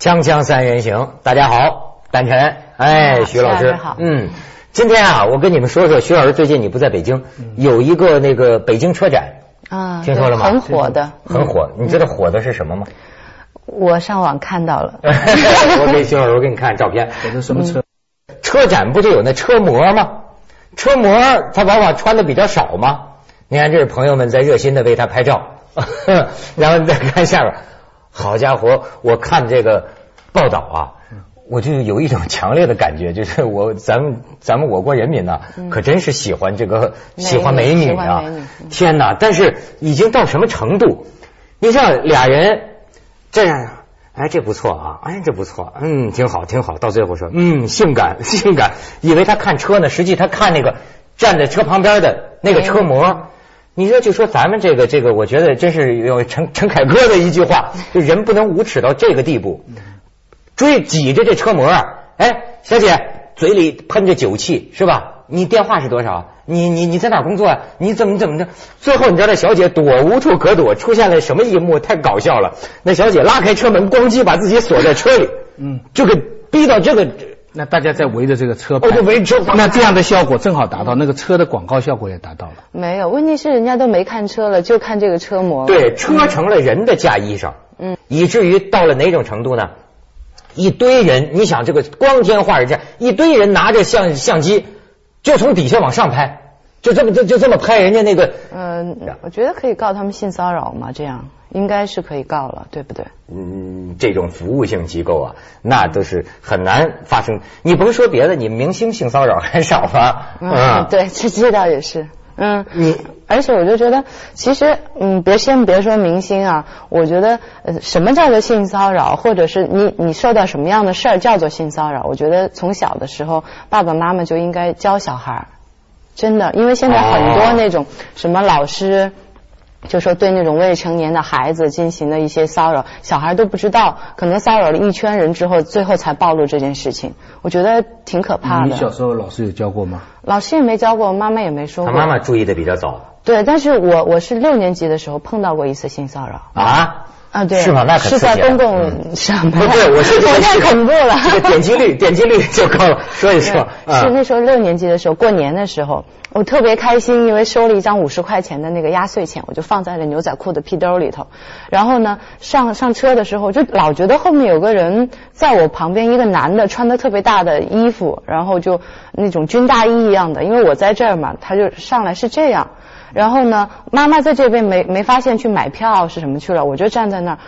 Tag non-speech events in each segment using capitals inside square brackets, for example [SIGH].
锵锵三人行，大家好，丹晨，哎，徐老师，好，嗯，今天啊，我跟你们说说，徐老师最近你不在北京，有一个那个北京车展啊，听说了吗？很火的，很火。你知道火的是什么吗？我上网看到了。[LAUGHS] 我给徐老师，我给你看照片。火的什么车？车展不就有那车模吗？车模他往往穿的比较少吗？你看，这是朋友们在热心的为他拍照，[LAUGHS] 然后你再看下边。好家伙，我看这个报道啊，我就有一种强烈的感觉，就是我 [LAUGHS] 咱们咱们我国人民呐，可真是喜欢这个喜欢美女啊！天哪！但是已经到什么程度？你像俩人这样，哎，这不错啊，哎，这不错，嗯，挺好，挺好。到最后说，嗯，性感，[LAUGHS] 性感，以为他看车呢，实际他看那个站在车旁边的那个车模。你说就说咱们这个这个，我觉得真是有陈陈凯歌的一句话，就人不能无耻到这个地步，追挤着这车模啊！哎，小姐，嘴里喷着酒气是吧？你电话是多少？你你你在哪工作啊？你怎么怎么着？最后你知道那小姐躲无处可躲，出现了什么一幕？太搞笑了！那小姐拉开车门，咣叽把自己锁在车里，嗯，就给逼到这个。那大家在围着这个车，哦，就围车，那这样的效果正好达到那个车的广告效果也达到了。没有，问题是人家都没看车了，就看这个车模。对，车成了人的嫁衣裳，嗯，以至于到了哪种程度呢？一堆人，你想这个光天化日之下，一堆人拿着相相机，就从底下往上拍，就这么就就这么拍人家那个。嗯，我觉得可以告他们性骚扰嘛，这样。应该是可以告了，对不对？嗯，这种服务性机构啊，那都是很难发生。你甭说别的，你明星性骚扰还少吗？嗯，对，这这倒也是。嗯，你而且我就觉得，其实嗯，别先别说明星啊，我觉得呃，什么叫做性骚扰，或者是你你受到什么样的事儿叫做性骚扰？我觉得从小的时候，爸爸妈妈就应该教小孩儿，真的，因为现在很多那种什么老师。就说对那种未成年的孩子进行的一些骚扰，小孩都不知道，可能骚扰了一圈人之后，最后才暴露这件事情。我觉得挺可怕的。你小时候老师有教过吗？老师也没教过，妈妈也没说过。他妈妈注意的比较早。对，但是我我是六年级的时候碰到过一次性骚扰。啊？啊，对，是吗？那可是在公共上面。不是，我是 [LAUGHS] 太恐怖了。这个点击率，[LAUGHS] 点击率就高了。说一说，是那时候六年级的时候，过年的时候，我特别开心，因为收了一张五十块钱的那个压岁钱，我就放在了牛仔裤的屁兜里头。然后呢，上上车的时候，就老觉得后面有个人在我旁边，一个男的穿的特别大的衣服，然后就那种军大衣一样的，因为我在这儿嘛，他就上来是这样。然后呢，妈妈在这边没没发现去买票是什么去了，我就站在那儿。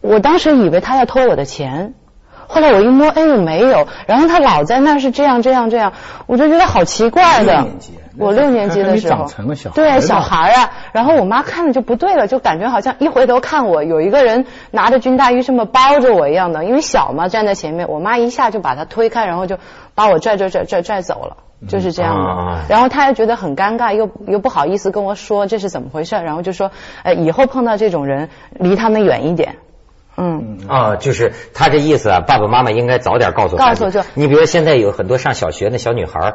我当时以为他要偷我的钱，后来我一摸，哎呦没有。然后他老在那是这样这样这样，我就觉得好奇怪的。我六年级的时候，对小孩啊。然后我妈看着就不对了，就感觉好像一回头看我，有一个人拿着军大衣这么包着我一样的。因为小嘛，站在前面，我妈一下就把他推开，然后就把我拽拽拽拽拽走了，就是这样的。然后他又觉得很尴尬，又又不好意思跟我说这是怎么回事，然后就说，呃，以后碰到这种人，离他们远一点。嗯啊，就是他这意思啊，爸爸妈妈应该早点告诉。告诉就你比如现在有很多上小学的小女孩，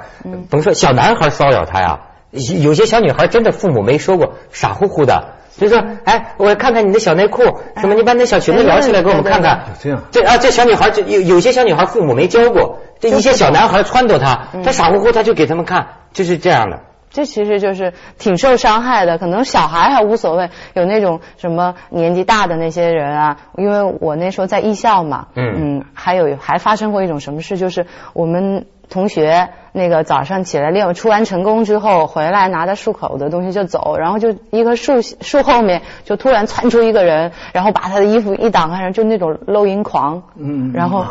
甭说小男孩骚扰她呀，有些小女孩真的父母没说过，傻乎乎的，就说哎，我看看你的小内裤，什么你把那小裙子撩起来给我们看看。这样，这啊，这小女孩就有有些小女孩父母没教过，这一些小男孩撺掇她，她傻乎乎她就给他们看，就是这样的。这其实就是挺受伤害的，可能小孩还无所谓，有那种什么年纪大的那些人啊，因为我那时候在艺校嘛，嗯。嗯，还有还发生过一种什么事，就是我们同学。那个早上起来练出完成功之后回来拿着漱口的东西就走，然后就一棵树树后面就突然窜出一个人，然后把他的衣服一挡开，就那种露阴狂，嗯，然后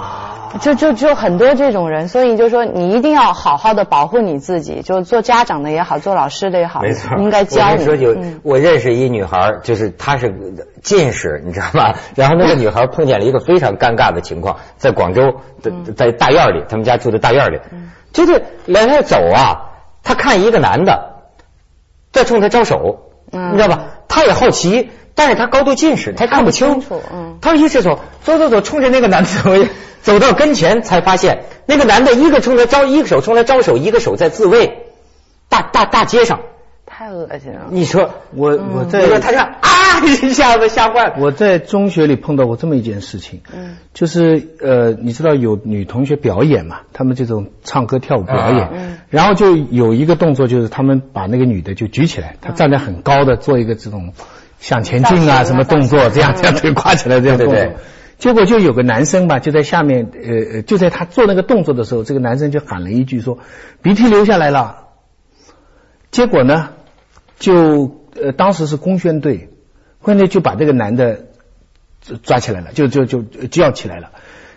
就就就很多这种人，所以就说你一定要好好的保护你自己，就做家长的也好，做老师的也好，没错，应该教你。我说就我认识一女孩，就是她是近视，你知道吗？然后那个女孩碰见了一个非常尴尬的情况，在广州的在大院里，他们家住在大院里。就是来来走啊，她看一个男的在冲她招手，你知道吧？她也好奇，但是他高度近视，他看不清楚。嗯。他一直走，走走走，冲着那个男的走，[LAUGHS] 走到跟前才发现，那个男的一个冲他招，一个手冲他招手，一个手在自卫。大大大街上。太恶心了。你说我我在你说他这样啊 [LAUGHS] 一下子吓坏了。我在中学里碰到过这么一件事情，嗯就是呃，你知道有女同学表演嘛，他们这种唱歌跳舞表演，啊嗯然后就有一个动作，就是他们把那个女的就举起来，她站在很高的做一个这种向前进啊什么动作，这样这样腿跨起来这样动作。结果就有个男生吧，就在下面，呃呃，就在他做那个动作的时候，这个男生就喊了一句说：“鼻涕流下来了。”结果呢，就呃当时是公宣队，公宣队就把这个男的抓抓起来了，就就就就叫起来了，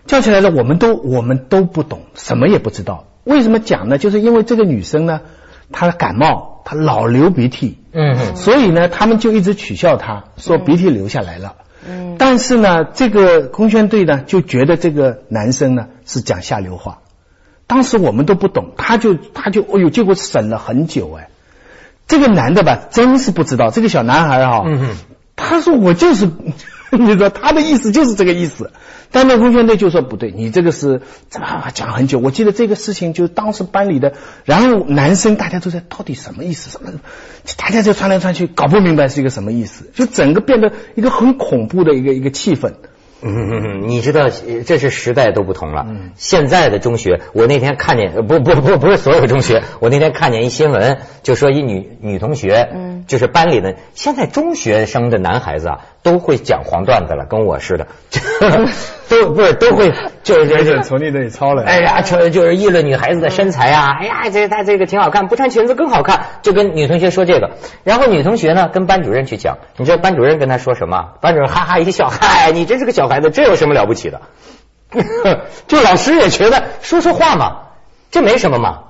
叫起来了，我们都我们都不懂，什么也不知道。为什么讲呢？就是因为这个女生呢，她感冒，他老流鼻涕，嗯。哼所以呢，他们就一直取笑他，说鼻涕流下来了。嗯，但是呢，这个空宣队呢就觉得这个男生呢是讲下流话，当时我们都不懂，他就他就哎呦，结果审了很久哎，这个男的吧真是不知道，这个小男孩哈、嗯。哼他说我就是，[LAUGHS] 你知道他的意思就是这个意思，但那公宣队就说不对，你这个是怎么讲很久？我记得这个事情就当时班里的，然后男生大家都在到底什么意思？什么？大家就穿来穿去，搞不明白是一个什么意思，就整个变得一个很恐怖的一个一个气氛。你知道呃这是时代都不同了。嗯现在的中学，我那天看见，呃不不不不是所有中学，我那天看见一新闻，就说一女女同学，嗯就是班里的，现在中学生的男孩子啊，都会讲黄段子了，跟我似的，[LAUGHS] 都不是都会就是就是从你那里抄来哎呀，就就是议论女孩子的身材啊，哎呀，这她这个挺好看，不穿裙子更好看，就跟女同学说这个。然后女同学呢跟班主任去讲，你知道班主任跟她说什么？班主任哈哈一笑，嗨，你真是个小孩子，这有什么了不起的？[LAUGHS] 就老师也觉得说说话嘛，这没什么嘛。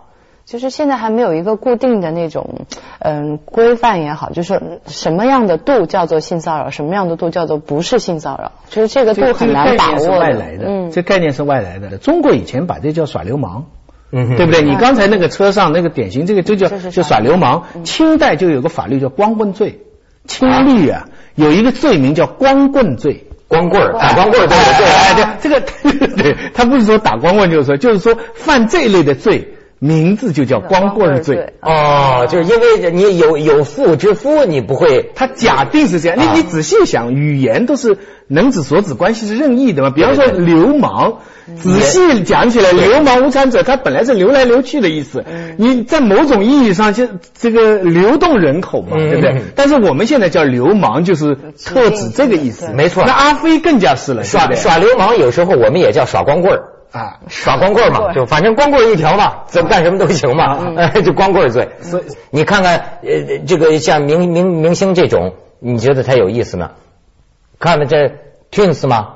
就是现在还没有一个固定的那种嗯规范也好，就是说什么样的度叫做性骚扰，什么样的度叫做不是性骚扰，就是这个度很难把握这个概念是外来的，嗯，这概念是外来的。中国以前把这叫耍流氓。嗯对不对？你刚才那个车上那个典型，这个就叫就耍耍流氓。清代就有个法律叫光棍罪，清律啊有一个罪名叫光棍罪。光棍儿打光棍儿都有罪哎，啊，对，这个 [LAUGHS] 对，他不是说打光棍就是说，就是说犯这类的罪，名字就叫光棍罪。哦，就是因为你有有妇之夫，你不会他假定是这样，你啊你仔细想，语言都是能指所指，关系是任意的嘛。比方说对对流氓，仔细讲起来，流氓无产者，他本来是流来流去的意思。你在某种意义上，就这个流动人口嘛，嗯对不对嗯？但是我们现在叫流氓，就是特指这个意思。没错那阿飞更加是了，耍耍流氓，有时候我们也叫耍光棍儿。啊。耍光棍嘛，就反正光棍一条嘛，怎么干什么都行嘛，哎，[LAUGHS] 就光棍儿罪。所以你看看，呃，这个像明明明星这种，你觉得他有意思吗？看了这 Twins 吗？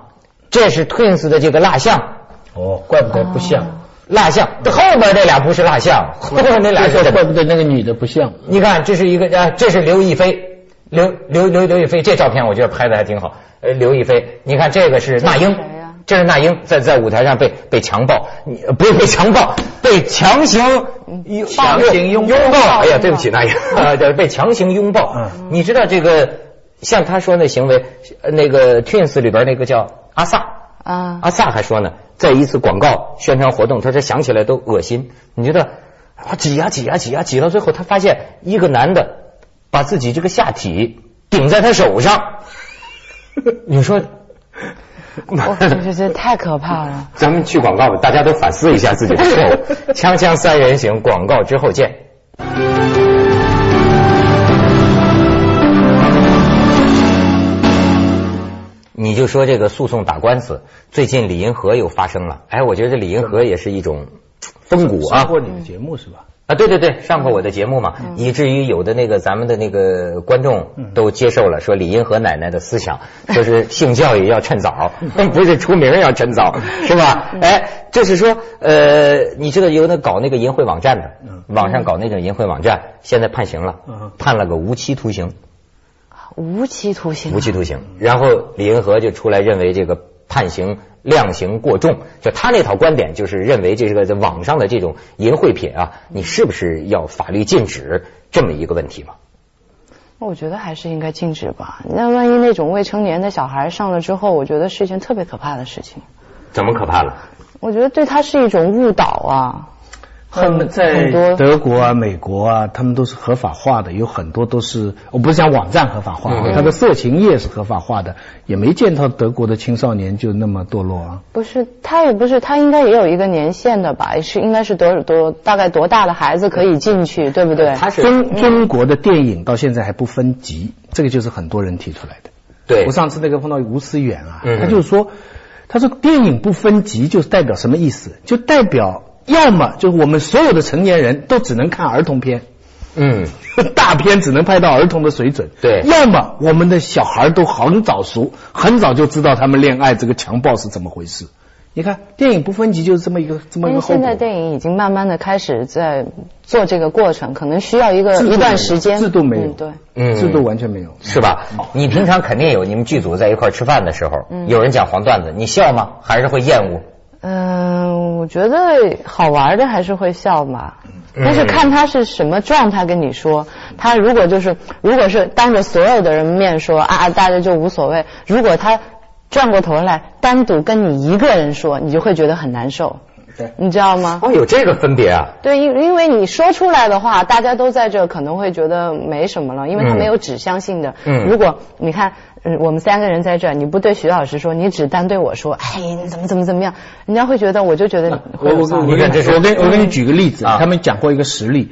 这是 Twins 的这个蜡像，哦，怪不得不像。蜡像，这后边这俩不是蜡像，[LAUGHS] 后边那俩是怪不得那个女的不像。你看，这是一个啊，这是刘亦菲，刘刘刘刘亦菲，这照片我觉得拍的还挺好。呃，刘亦菲，你看这个是那英这是那英在在舞台上被被强暴，你呃不是被强暴，被强行拥强行拥抱拥抱。哎呀，对不起，那英，[LAUGHS] 啊对被强行拥抱。嗯你知道这个像他说那行为，呃那个 Twins 里边那个叫阿萨。啊，阿萨还说呢，在一次广告宣传活动，他说想起来都恶心。你觉得啊挤呀挤呀挤呀挤到最后，他发现一个男的把自己这个下体顶在他手上，[LAUGHS] 你说，[LAUGHS] 我这这太可怕了。咱们去广告吧，大家都反思一下自己的错误。[LAUGHS] 锵锵三人行，广告之后见。你就说这个诉讼打官司，最近李银河又发生了。哎，我觉得李银河也是一种风骨啊上过你的节目是吧？啊！对对对，上过我的节目嘛，以至于有的那个咱们的那个观众都接受了，说李银河奶奶的思想，说是性教育要趁早，[LAUGHS] 不是出名要趁早，是吧？哎，就是说，呃，你知道有那搞那个淫秽网站的，网上搞那种淫秽网站，现在判刑了嗯，判了个无期徒刑。无期徒刑啊，无期徒刑。然后李银河就出来认为这个判刑量刑过重，就他那套观点就是认为这个在网上的这种淫秽品啊，你是不是要法律禁止这么一个问题嘛？我觉得还是应该禁止吧。那万一那种未成年的小孩上了之后，我觉得是一件特别可怕的事情。怎么可怕了？我觉得对他是一种误导啊。很在德国啊、美国啊，他们都是合法化的，有很多都是，我不是讲网站合法化，嗯它的色情业是合法化的，也没见到德国的青少年就那么堕落啊。不是，他也不是，他应该也有一个年限的吧？是应该是多多大概多大的孩子可以进去，对不对？他是中中国的电影到现在还不分级，这个就是很多人提出来的。对我上次那个碰到吴思远啊，嗯他就是说，他说电影不分级就是代表什么意思？就代表要么就是我们所有的成年人都只能看儿童片，嗯，[LAUGHS] 大片只能拍到儿童的水准，对要么我们的小孩都很早熟，很早就知道他们恋爱这个强暴是怎么回事。你看电影不分级就是这么一个这么一因为个后果。现在电影已经慢慢的开始在做这个过程，可能需要一个一段时间。制度没有，嗯对。嗯制度完全没有。是吧？你平常肯定有你们剧组在一块吃饭的时候，有人讲黄段子，你笑吗？还是会厌恶？嗯，我觉得好玩的还是会笑嘛，但是看他是什么状态跟你说。他如果就是如果是当着所有的人面说啊，大家就无所谓。如果他转过头来单独跟你一个人说，你就会觉得很难受，对，你知道吗？哦，有这个分别啊？对，因因为你说出来的话，大家都在这，可能会觉得没什么了，因为它嗯没有指向性的。嗯如果你看，嗯我们三个人在这儿，你不对徐老师说，你只单对我说，哎，你怎么怎么怎么样，人家会觉得，我就觉得我我我有骚扰你我跟你举个例子，啊他们讲过一个实例，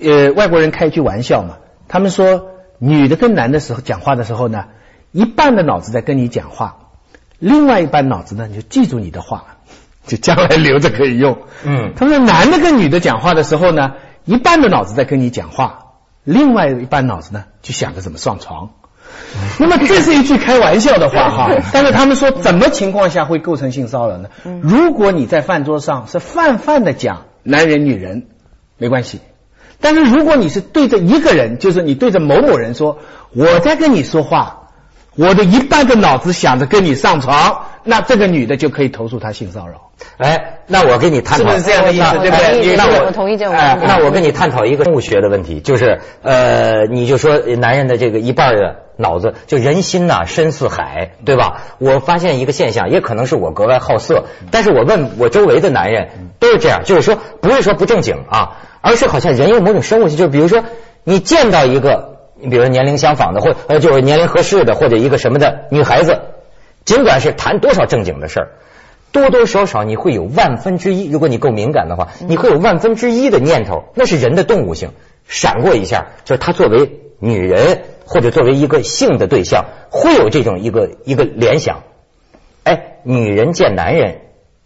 呃，外国人开一句玩笑嘛，他们说女的跟男的时候讲话的时候呢，一半的脑子在跟你讲话，另外一半脑子呢你就记住你的话，就将来留着可以用。嗯他们说男的跟女的讲话的时候呢，一半的脑子在跟你讲话，另外一半脑子呢就想着怎么上床。[LAUGHS] 那么这是一句开玩笑的话哈，但是他们说怎么情况下会构成性骚扰呢？如果你在饭桌上是泛泛的讲男人女人，没关系。但是如果你是对着一个人，就是你对着某某人说我在跟你说话，我的一半的脑子想着跟你上床，那这个女的就可以投诉他性骚扰。哎，那我跟你探讨是不是这样的意思那对不对那我同意这种哎那我跟你探讨一个生物学的问题，就是呃，你就说男人的这个一半的脑子，就人心呐、深似海，对吧？我发现一个现象，也可能是我格外好色，但是我问我周围的男人都是这样，就是说不是说不正经啊，而是好像人有某种生物性，就是比如说你见到一个，你比如说年龄相仿的，或呃就是年龄合适的，或者一个什么的女孩子，尽管是谈多少正经的事儿。多多少少你会有万分之一，如果你够敏感的话，你会有万分之一的念头，那是人的动物性闪过一下，就是他作为女人或者作为一个性的对象，会有这种一个一个联想。哎，女人见男人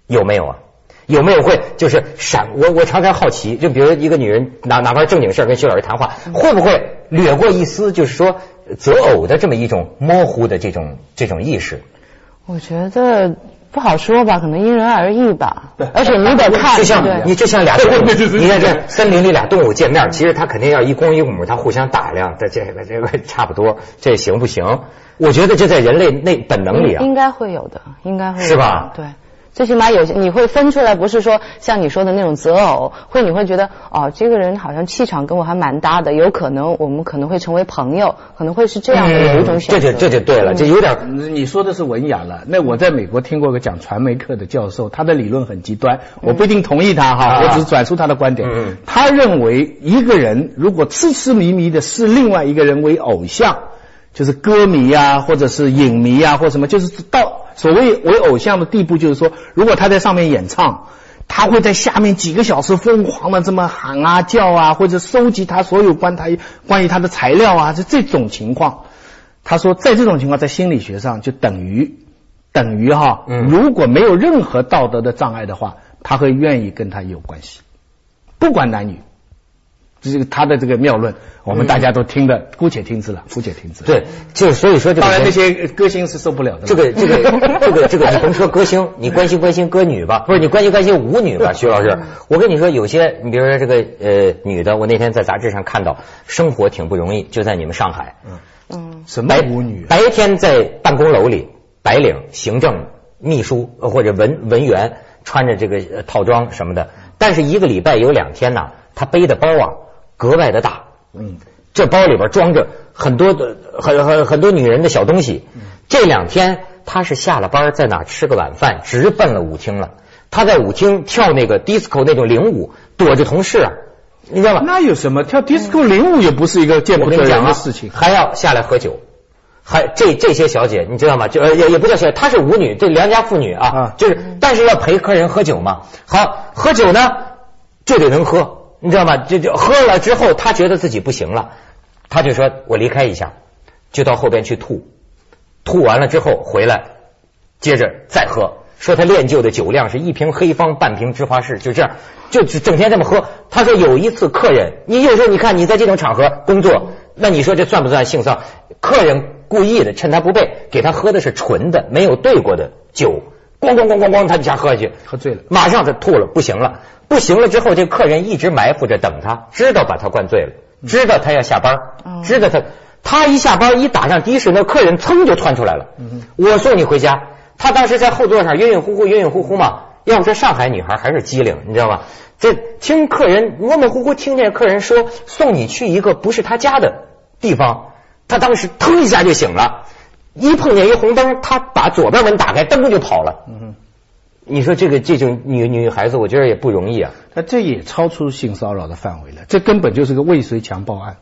有没有啊？有没有会就是闪？我我常常好奇，就比如一个女人哪哪怕正经事儿跟徐老师谈话，会不会掠过一丝就是说择偶的这么一种模糊的这种这种意识？我觉得不好说吧，可能因人而异吧。对而且你得看，就像对你就像俩动物，你看这森林里俩动物见面，其实它肯定要一公一母，它互相打量，这这个这个差不多，这行不行？我觉得这在人类内本能里啊，应该会有的，应该会有的是吧对。最起码有些你会分出来，不是说像你说的那种择偶，会你会觉得哦，这个人好像气场跟我还蛮搭的，有可能我们可能会成为朋友，可能会是这样的有一种选择。嗯这就这就对了，这有点你说的是文雅了。那我在美国听过个讲传媒课的教授，他的理论很极端，我不一定同意他哈，啊我只是转述他的观点。他认为一个人如果痴痴迷迷的视另外一个人为偶像，就是歌迷啊，或者是影迷啊，或什么，就是到所谓为偶像的地步，就是说，如果他在上面演唱。他会在下面几个小时疯狂的这么喊啊叫啊，或者收集他所有关他关于他的材料啊，是这种情况。他说，在这种情况，在心理学上就等于等于哈，嗯如果没有任何道德的障碍的话，他会愿意跟他有关系，不管男女。这个他的这个妙论，我们大家都听的，姑且听之了，姑且听之。，对，就所以说这个当然那些歌星是受不了的。这个这个这个这个，你甭说歌星，你关心关心歌女吧，不是你关心关心舞女吧，[LAUGHS] 徐老师。我跟你说，有些你比如说这个呃女的，我那天在杂志上看到，生活挺不容易，就在你们上海，嗯嗯，什么白舞女啊？白天在办公楼里，白领、行政、秘书呃或者文文员穿着这个呃套装什么的，但是一个礼拜有两天呢，他背的包啊格外的大，嗯，这包里边装着很多的很很很多女人的小东西。这两天他是下了班在哪儿吃个晚饭，直奔了舞厅了。他在舞厅跳那个 disco 那种领舞，躲着同事啊，你知道吗？那有什么？跳 disco 领舞也不是一个见不得人的事情。还要下来喝酒，还这这些小姐你知道吗？就也也不叫小姐，她是舞女，这良家妇女啊，就是但是要陪客人喝酒嘛。好，喝酒呢就得能喝，你知道吗？就就喝了之后，他觉得自己不行了，他就说我离开一下，就到后边去吐，吐完了之后回来，接着再喝。说他练就的酒量是一瓶黑方，半瓶芝华士，就这样，就整天这么喝。他说有一次客人，你有时候你看你在这种场合工作，那你说这算不算性骚扰？客人故意的趁他不备，给他喝的是纯的，没有兑过的酒，咣咣咣咣咣，他一下喝下去，喝醉了，马上他吐了，不行了，不行了之后，这客人一直埋伏着等他，知道把他灌醉了，知道他要下班，知道他，他一下班一打上的士，那客人噌就窜出来了，我送你回家。他当时在后座上晕晕乎乎，晕晕乎乎嘛。要不说上海女孩还是机灵，你知道吗？这听客人模模糊糊听见客人说送你去一个不是他家的地方，他当时腾一下就醒了，一碰见一红灯，他把左边门打开，噔就跑了。嗯，你说这个这种女女孩子，我觉得也不容易啊。那这也超出性骚扰的范围了，这根本就是个未遂强暴案。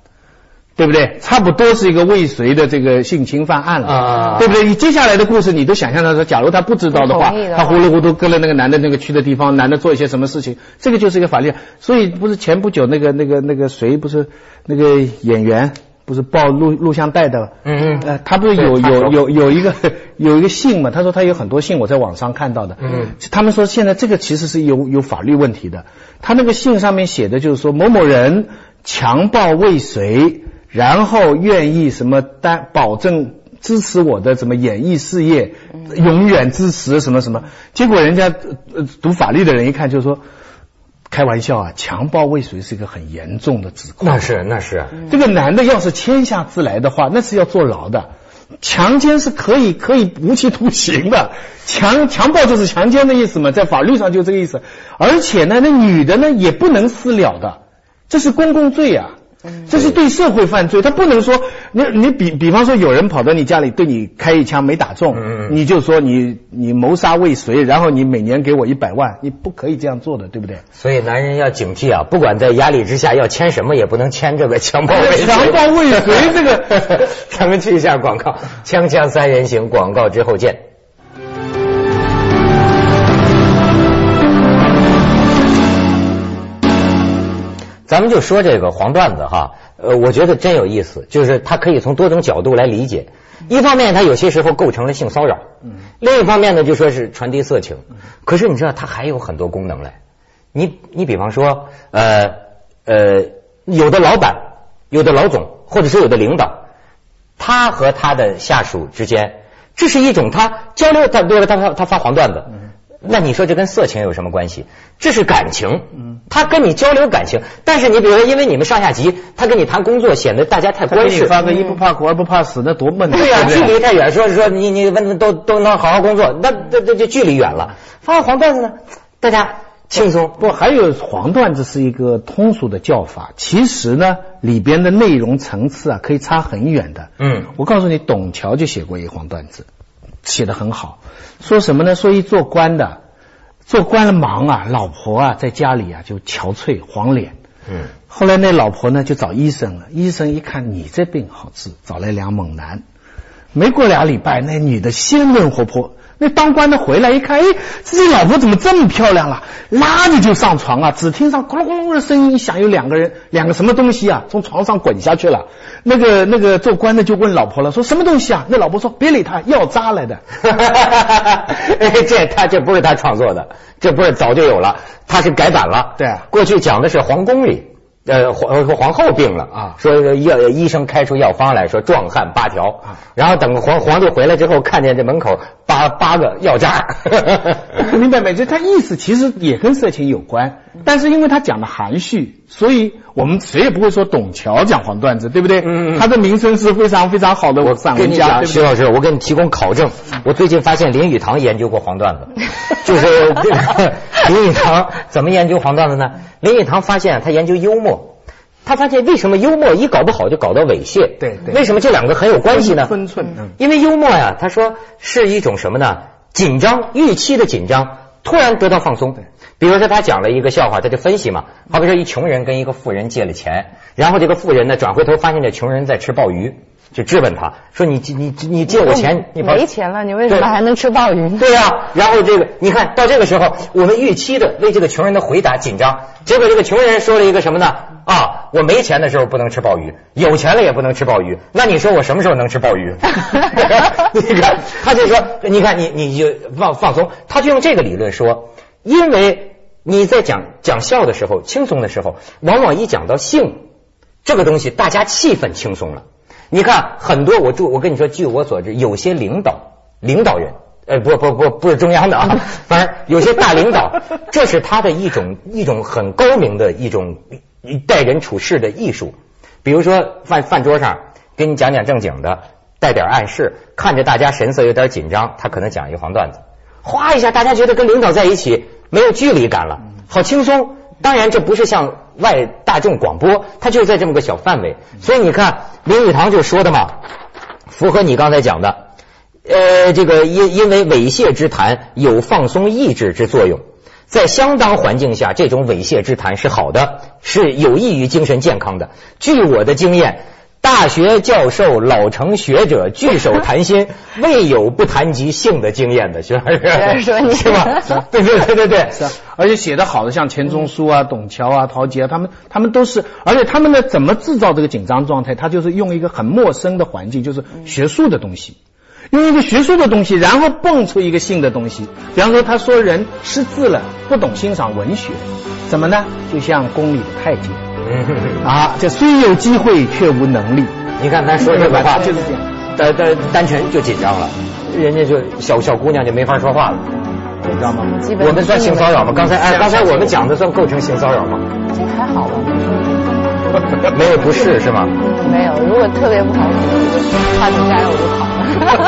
对不对？差不多是一个未遂的这个性侵犯案了，对不对？你接下来的故事你都想象到说，假如他不知道的话，他糊里糊涂跟了那个男的那个去的地方，男的做一些什么事情，这个就是一个法律。所以不是前不久那个那个那个谁不是那个演员不是报录录像带的？嗯嗯，呃，他不是有有有有一个 [LAUGHS] 有一个信嘛？他说他有很多信，我在网上看到的。嗯，他们说现在这个其实是有有法律问题的。他那个信上面写的就是说某某人强暴未遂。然后愿意什么担保证支持我的什么演艺事业，永远支持什么什么？结果人家呃读法律的人一看就说，开玩笑啊，强暴未遂是一个很严重的指控。那是那是，这个男的要是签下字来的话，那是要坐牢的。强奸是可以可以无期徒刑的，强强暴就是强奸的意思嘛，在法律上就这个意思。而且呢，那女的呢也不能私了的，这是公共罪啊。这是对社会犯罪，他不能说你你比比方说有人跑到你家里对你开一枪没打中，你就说你你谋杀未遂，然后你每年给我一百万，你不可以这样做的，对不对？所以男人要警惕啊，不管在压力之下要签什么，也不能签这个强暴未遂。强暴未遂这个，[LAUGHS] 咱们去一下广告，锵锵三人行广告之后见。咱们就说这个黄段子哈，呃，我觉得真有意思，就是它可以从多种角度来理解。一方面，它有些时候构成了性骚扰；另一方面呢，就说是传递色情。可是你知道，它还有很多功能嘞。你你比方说，呃呃，有的老板、有的老总，或者是有的领导，他和他的下属之间，这是一种他交流，他比如他他他发黄段子。那你说这跟色情有什么关系？这是感情，嗯，他跟你交流感情。但是你比如说，因为你们上下级，他跟你谈工作，显得大家太关系。发个一不怕苦二不怕死，那多闷。对呀，距离太远，说说你你问都都能好好工作，那这这就距离远了。发个黄段子呢，大家轻松。不，还有黄段子是一个通俗的叫法，其实呢里边的内容层次啊可以差很远的。嗯，我告诉你，董桥就写过一个黄段子。写的很好，说什么呢？说一做官的，做官的忙啊，老婆啊在家里啊就憔悴黄脸。嗯，后来那老婆呢就找医生了，医生一看你这病好治，找来俩猛男，没过俩礼拜，那女的鲜嫩活泼。那当官的回来一看，哎，自己老婆怎么这么漂亮了？拉着就上床啊！只听上咕噜咕噜的声音一响，有两个人，两个什么东西啊，从床上滚下去了。那个那个做官的就问老婆了，说什么东西啊？那老婆说别理他，药渣来的。[LAUGHS] 这他这不是他创作的，这不是早就有了，他是改版了。对，过去讲的是皇宫里。呃，皇说皇后病了啊，说药医生开出药方来说壮汉八条，然后等皇皇帝回来之后，看见这门口八八个药渣，明白没？就他意思其实也跟色情有关，但是因为他讲的含蓄，所以我们谁也不会说董桥讲黄段子，对不对？嗯他的名声是非常非常好的。我跟你讲，徐老师，我给你提供考证，我最近发现林语堂研究过黄段子，[LAUGHS] 就是林语堂怎么研究黄段子呢？林语堂发现他研究幽默。他发现为什么幽默一搞不好就搞到猥亵？对对。为什么这两个很有关系呢？分寸。因为幽默呀，他说是一种什么呢？紧张预期的紧张，突然得到放松。比如说他讲了一个笑话，他就分析嘛，好比说一穷人跟一个富人借了钱，然后这个富人呢转回头发现这穷人在吃鲍鱼。就质问他说：“你你你借我钱，你没钱了，你为什么还能吃鲍鱼？”对呀，然后这个你看到这个时候，我们预期的为这个穷人的回答紧张，结果这个穷人说了一个什么呢？啊，我没钱的时候不能吃鲍鱼，有钱了也不能吃鲍鱼。那你说我什么时候能吃鲍鱼？你 [LAUGHS] 看，他就说，你看你你就放放松，他就用这个理论说，因为你在讲讲笑的时候，轻松的时候，往往一讲到性这个东西，大家气氛轻松了。你看，很多我注我跟你说，据我所知，有些领导领导人，呃，不不不不是中央的啊，[LAUGHS] 反正有些大领导，[LAUGHS] 这是他的一种一种很高明的一种待人处事的艺术。比如说饭饭桌上跟你讲讲正经的，带点暗示，看着大家神色有点紧张，他可能讲一个黄段子，哗一下，大家觉得跟领导在一起没有距离感了，好轻松。当然，这不是向外大众广播，它就是在这么个小范围。所以你看，林语堂就说的嘛，符合你刚才讲的。呃，这个因因为猥亵之谈有放松意志之作用，在相当环境下，这种猥亵之谈是好的，是有益于精神健康的。据我的经验。大学教授、老成学者聚首谈心，[LAUGHS] 未有不谈及性的经验的，是吧？是吧？[LAUGHS] 对对对对对，是。而且写的好的，像钱钟书啊、董桥啊、陶杰啊，他们他们都是，而且他们呢，怎么制造这个紧张状态？他就是用一个很陌生的环境，就是学术的东西，用一个学术的东西，然后蹦出一个性的东西。比方说，他说人识字了，不懂欣赏文学，怎么呢？就像宫里的太监。[LAUGHS] 啊，这虽有机会却无能力。你看咱说这个话就是这样，单单单纯就紧张了，人家就小小姑娘就没法说话了，你知道吗？我们算性骚扰吗？刚才哎，刚才我们讲的算构成性骚扰吗？这还好吧？[LAUGHS] 没有不是是吗？没有，如果特别不好，我就发传单我就跑了。